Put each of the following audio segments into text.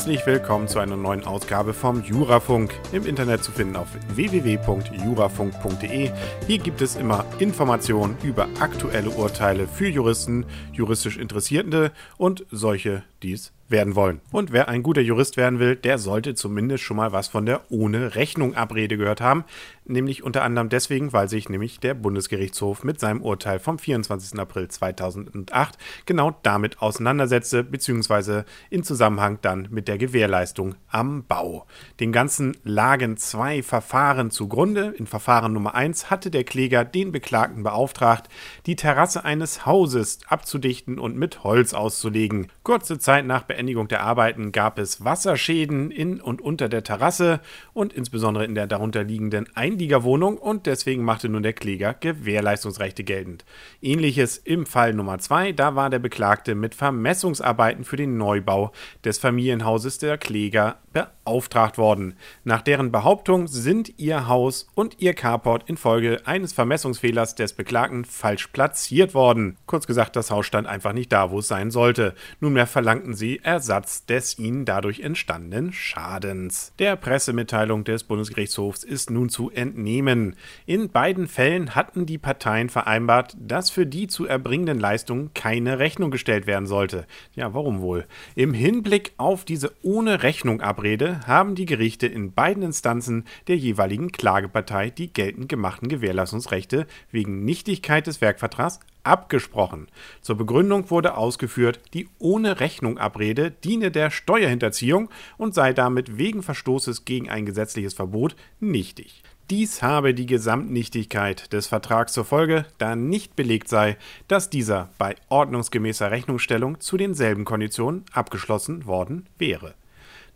Herzlich willkommen zu einer neuen Ausgabe vom Jurafunk. Im Internet zu finden auf www.jurafunk.de. Hier gibt es immer Informationen über aktuelle Urteile für Juristen, juristisch Interessierte und solche, die es werden wollen. Und wer ein guter Jurist werden will, der sollte zumindest schon mal was von der ohne Rechnung Abrede gehört haben. Nämlich unter anderem deswegen, weil sich nämlich der Bundesgerichtshof mit seinem Urteil vom 24. April 2008 genau damit auseinandersetzte, beziehungsweise in Zusammenhang dann mit der Gewährleistung am Bau. Den ganzen lagen zwei Verfahren zugrunde. In Verfahren Nummer 1 hatte der Kläger den Beklagten beauftragt, die Terrasse eines Hauses abzudichten und mit Holz auszulegen. Kurze Zeit nach Beendigung Beendigung der Arbeiten gab es Wasserschäden in und unter der Terrasse und insbesondere in der darunter liegenden Einliegerwohnung und deswegen machte nun der Kläger Gewährleistungsrechte geltend. Ähnliches im Fall Nummer 2, da war der Beklagte mit Vermessungsarbeiten für den Neubau des Familienhauses der Kläger beauftragt worden. Nach deren Behauptung sind ihr Haus und ihr Carport infolge eines Vermessungsfehlers des Beklagten falsch platziert worden. Kurz gesagt, das Haus stand einfach nicht da, wo es sein sollte. Nunmehr verlangten sie Ersatz des ihnen dadurch entstandenen Schadens. Der Pressemitteilung des Bundesgerichtshofs ist nun zu entnehmen. In beiden Fällen hatten die Parteien vereinbart, dass für die zu erbringenden Leistungen keine Rechnung gestellt werden sollte. Ja, warum wohl? Im Hinblick auf diese ohne Rechnung Abrede haben die Gerichte in beiden Instanzen der jeweiligen Klagepartei die geltend gemachten Gewährleistungsrechte wegen Nichtigkeit des Werkvertrags abgesprochen. Zur Begründung wurde ausgeführt, die ohne Rechnung Abrede diene der Steuerhinterziehung und sei damit wegen Verstoßes gegen ein gesetzliches Verbot nichtig. Dies habe die Gesamtnichtigkeit des Vertrags zur Folge, da nicht belegt sei, dass dieser bei ordnungsgemäßer Rechnungsstellung zu denselben Konditionen abgeschlossen worden wäre.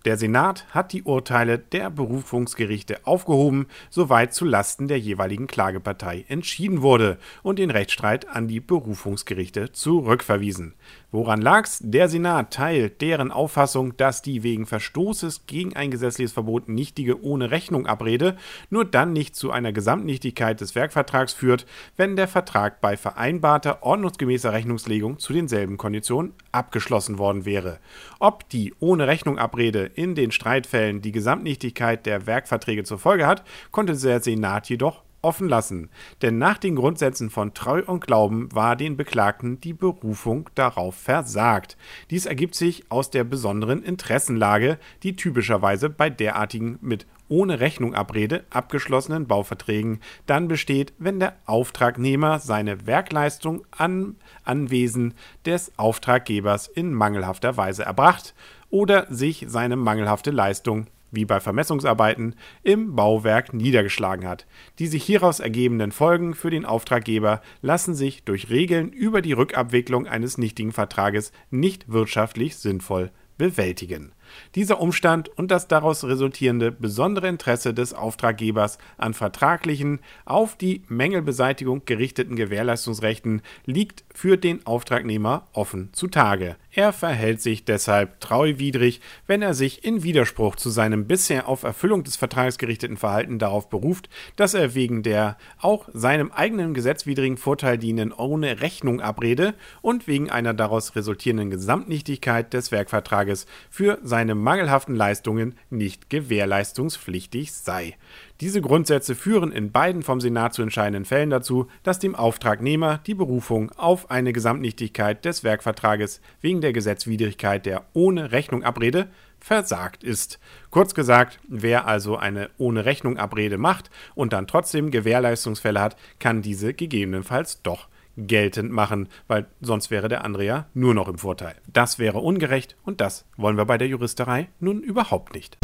Der Senat hat die Urteile der Berufungsgerichte aufgehoben, soweit zu Lasten der jeweiligen Klagepartei entschieden wurde und den Rechtsstreit an die Berufungsgerichte zurückverwiesen. Woran lag's? Der Senat teilt deren Auffassung, dass die wegen Verstoßes gegen ein gesetzliches Verbot nichtige ohne Rechnung Abrede nur dann nicht zu einer Gesamtnichtigkeit des Werkvertrags führt, wenn der Vertrag bei vereinbarter ordnungsgemäßer Rechnungslegung zu denselben Konditionen abgeschlossen worden wäre. Ob die ohne Rechnung Abrede in den Streitfällen die Gesamtnichtigkeit der Werkverträge zur Folge hat, konnte der Senat jedoch offen lassen, denn nach den Grundsätzen von Treu und Glauben war den Beklagten die Berufung darauf versagt. Dies ergibt sich aus der besonderen Interessenlage, die typischerweise bei derartigen mit ohne Rechnung Abrede abgeschlossenen Bauverträgen dann besteht, wenn der Auftragnehmer seine Werkleistung an Anwesen des Auftraggebers in mangelhafter Weise erbracht oder sich seine mangelhafte Leistung wie bei Vermessungsarbeiten, im Bauwerk niedergeschlagen hat. Die sich hieraus ergebenden Folgen für den Auftraggeber lassen sich durch Regeln über die Rückabwicklung eines nichtigen Vertrages nicht wirtschaftlich sinnvoll bewältigen. Dieser Umstand und das daraus resultierende besondere Interesse des Auftraggebers an vertraglichen, auf die Mängelbeseitigung gerichteten Gewährleistungsrechten liegt für den Auftragnehmer offen zutage. Er verhält sich deshalb treuwidrig, wenn er sich in Widerspruch zu seinem bisher auf Erfüllung des Vertrags gerichteten Verhalten darauf beruft, dass er wegen der auch seinem eigenen gesetzwidrigen Vorteil dienenden ohne Rechnung Abrede und wegen einer daraus resultierenden Gesamtnichtigkeit des Werkvertrages für seine mangelhaften Leistungen nicht gewährleistungspflichtig sei. Diese Grundsätze führen in beiden vom Senat zu entscheidenden Fällen dazu, dass dem Auftragnehmer die Berufung auf eine Gesamtnichtigkeit des Werkvertrages wegen der Gesetzwidrigkeit der ohne Rechnung Abrede versagt ist. Kurz gesagt, wer also eine ohne Rechnung Abrede macht und dann trotzdem Gewährleistungsfälle hat, kann diese gegebenenfalls doch geltend machen, weil sonst wäre der andere ja nur noch im Vorteil. Das wäre ungerecht und das wollen wir bei der Juristerei nun überhaupt nicht.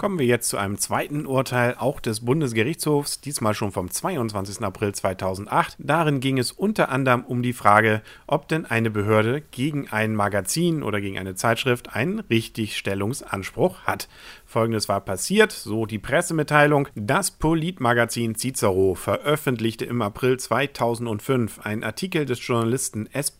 Kommen wir jetzt zu einem zweiten Urteil, auch des Bundesgerichtshofs, diesmal schon vom 22. April 2008. Darin ging es unter anderem um die Frage, ob denn eine Behörde gegen ein Magazin oder gegen eine Zeitschrift einen Richtigstellungsanspruch hat. Folgendes war passiert, so die Pressemitteilung. Das Politmagazin Cicero veröffentlichte im April 2005 einen Artikel des Journalisten S.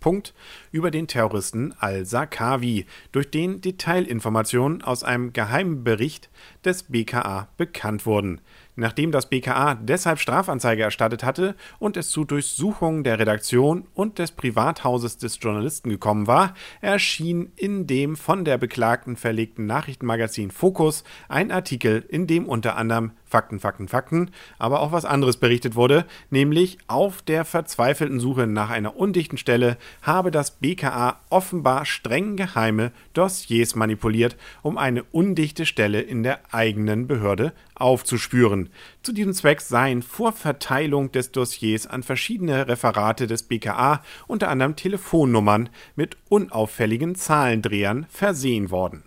über den Terroristen Al-Sakawi, durch den Detailinformationen aus einem geheimen Bericht des BKA bekannt wurden. Nachdem das BKA deshalb Strafanzeige erstattet hatte und es zu Durchsuchungen der Redaktion und des Privathauses des Journalisten gekommen war, erschien in dem von der Beklagten verlegten Nachrichtenmagazin Focus ein Artikel, in dem unter anderem Fakten, Fakten, Fakten, aber auch was anderes berichtet wurde, nämlich auf der verzweifelten Suche nach einer undichten Stelle habe das BKA offenbar streng geheime Dossiers manipuliert, um eine undichte Stelle in der eigenen Behörde aufzuspüren. Zu diesem Zweck seien vor Verteilung des Dossiers an verschiedene Referate des BKA unter anderem Telefonnummern mit unauffälligen Zahlendrehern versehen worden.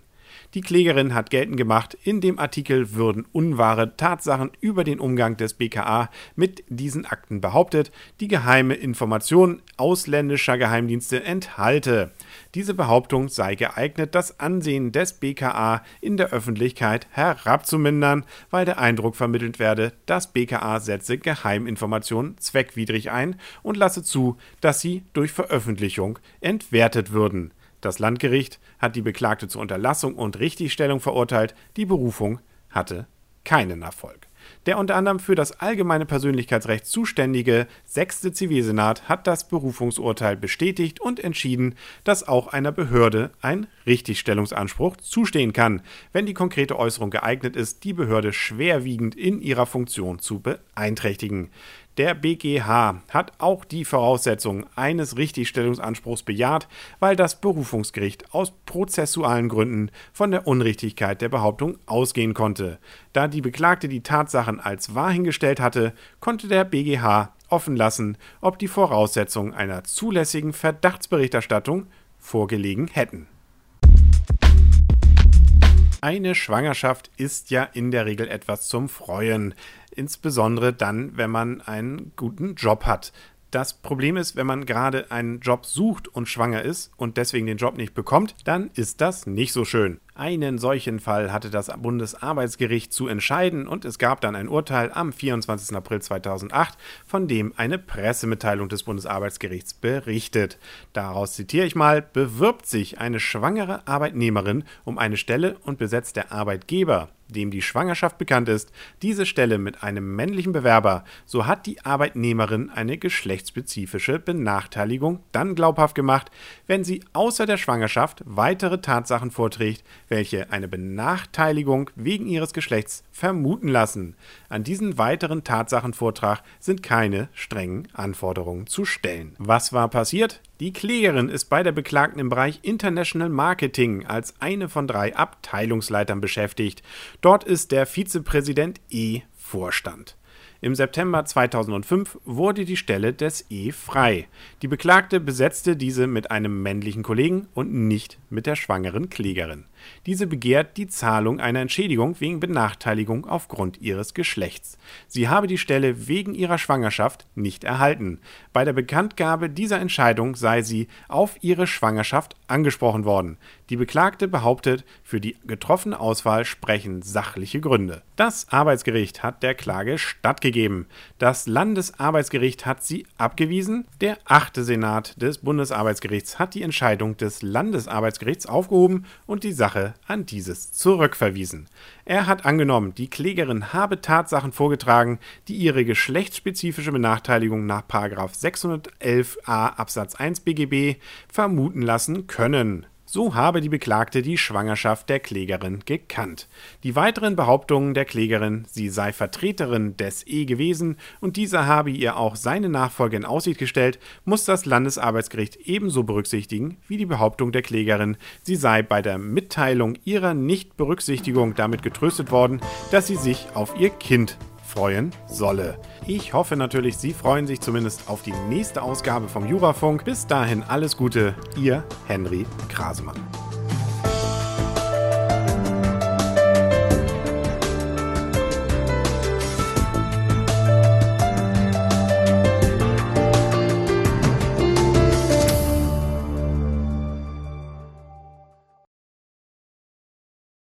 Die Klägerin hat geltend gemacht, in dem Artikel würden unwahre Tatsachen über den Umgang des BKA mit diesen Akten behauptet, die geheime Informationen ausländischer Geheimdienste enthalte. Diese Behauptung sei geeignet, das Ansehen des BKA in der Öffentlichkeit herabzumindern, weil der Eindruck vermittelt werde, das BKA setze Geheiminformationen zweckwidrig ein und lasse zu, dass sie durch Veröffentlichung entwertet würden. Das Landgericht hat die Beklagte zur Unterlassung und Richtigstellung verurteilt, die Berufung hatte keinen Erfolg. Der unter anderem für das allgemeine Persönlichkeitsrecht zuständige sechste Zivilsenat hat das Berufungsurteil bestätigt und entschieden, dass auch einer Behörde ein Richtigstellungsanspruch zustehen kann, wenn die konkrete Äußerung geeignet ist, die Behörde schwerwiegend in ihrer Funktion zu beeinträchtigen. Der BGH hat auch die Voraussetzungen eines Richtigstellungsanspruchs bejaht, weil das Berufungsgericht aus prozessualen Gründen von der Unrichtigkeit der Behauptung ausgehen konnte. Da die Beklagte die Tatsachen als wahr hingestellt hatte, konnte der BGH offen lassen, ob die Voraussetzungen einer zulässigen Verdachtsberichterstattung vorgelegen hätten. Eine Schwangerschaft ist ja in der Regel etwas zum Freuen, insbesondere dann, wenn man einen guten Job hat. Das Problem ist, wenn man gerade einen Job sucht und schwanger ist und deswegen den Job nicht bekommt, dann ist das nicht so schön. Einen solchen Fall hatte das Bundesarbeitsgericht zu entscheiden und es gab dann ein Urteil am 24. April 2008, von dem eine Pressemitteilung des Bundesarbeitsgerichts berichtet. Daraus zitiere ich mal, bewirbt sich eine schwangere Arbeitnehmerin um eine Stelle und besetzt der Arbeitgeber dem die Schwangerschaft bekannt ist, diese Stelle mit einem männlichen Bewerber, so hat die Arbeitnehmerin eine geschlechtsspezifische Benachteiligung dann glaubhaft gemacht, wenn sie außer der Schwangerschaft weitere Tatsachen vorträgt, welche eine Benachteiligung wegen ihres Geschlechts vermuten lassen. An diesen weiteren Tatsachenvortrag sind keine strengen Anforderungen zu stellen. Was war passiert? Die Klägerin ist bei der Beklagten im Bereich International Marketing als eine von drei Abteilungsleitern beschäftigt. Dort ist der Vizepräsident E Vorstand. Im September 2005 wurde die Stelle des E frei. Die Beklagte besetzte diese mit einem männlichen Kollegen und nicht mit der schwangeren Klägerin. Diese begehrt die Zahlung einer Entschädigung wegen Benachteiligung aufgrund ihres Geschlechts. Sie habe die Stelle wegen ihrer Schwangerschaft nicht erhalten. Bei der Bekanntgabe dieser Entscheidung sei sie auf ihre Schwangerschaft angesprochen worden. Die Beklagte behauptet, für die getroffene Auswahl sprechen sachliche Gründe. Das Arbeitsgericht hat der Klage stattgegeben. Das Landesarbeitsgericht hat sie abgewiesen. Der achte Senat des Bundesarbeitsgerichts hat die Entscheidung des Landesarbeitsgerichts aufgehoben und die Sache Sache an dieses zurückverwiesen. Er hat angenommen, die Klägerin habe Tatsachen vorgetragen, die ihre geschlechtsspezifische Benachteiligung nach 611a Absatz 1 BGB vermuten lassen können. So habe die Beklagte die Schwangerschaft der Klägerin gekannt. Die weiteren Behauptungen der Klägerin, sie sei Vertreterin des E gewesen und dieser habe ihr auch seine Nachfolge in Aussicht gestellt, muss das Landesarbeitsgericht ebenso berücksichtigen wie die Behauptung der Klägerin, sie sei bei der Mitteilung ihrer Nichtberücksichtigung damit getröstet worden, dass sie sich auf ihr Kind freuen solle. Ich hoffe natürlich, Sie freuen sich zumindest auf die nächste Ausgabe vom Jurafunk. Bis dahin alles Gute, Ihr Henry Krasemann.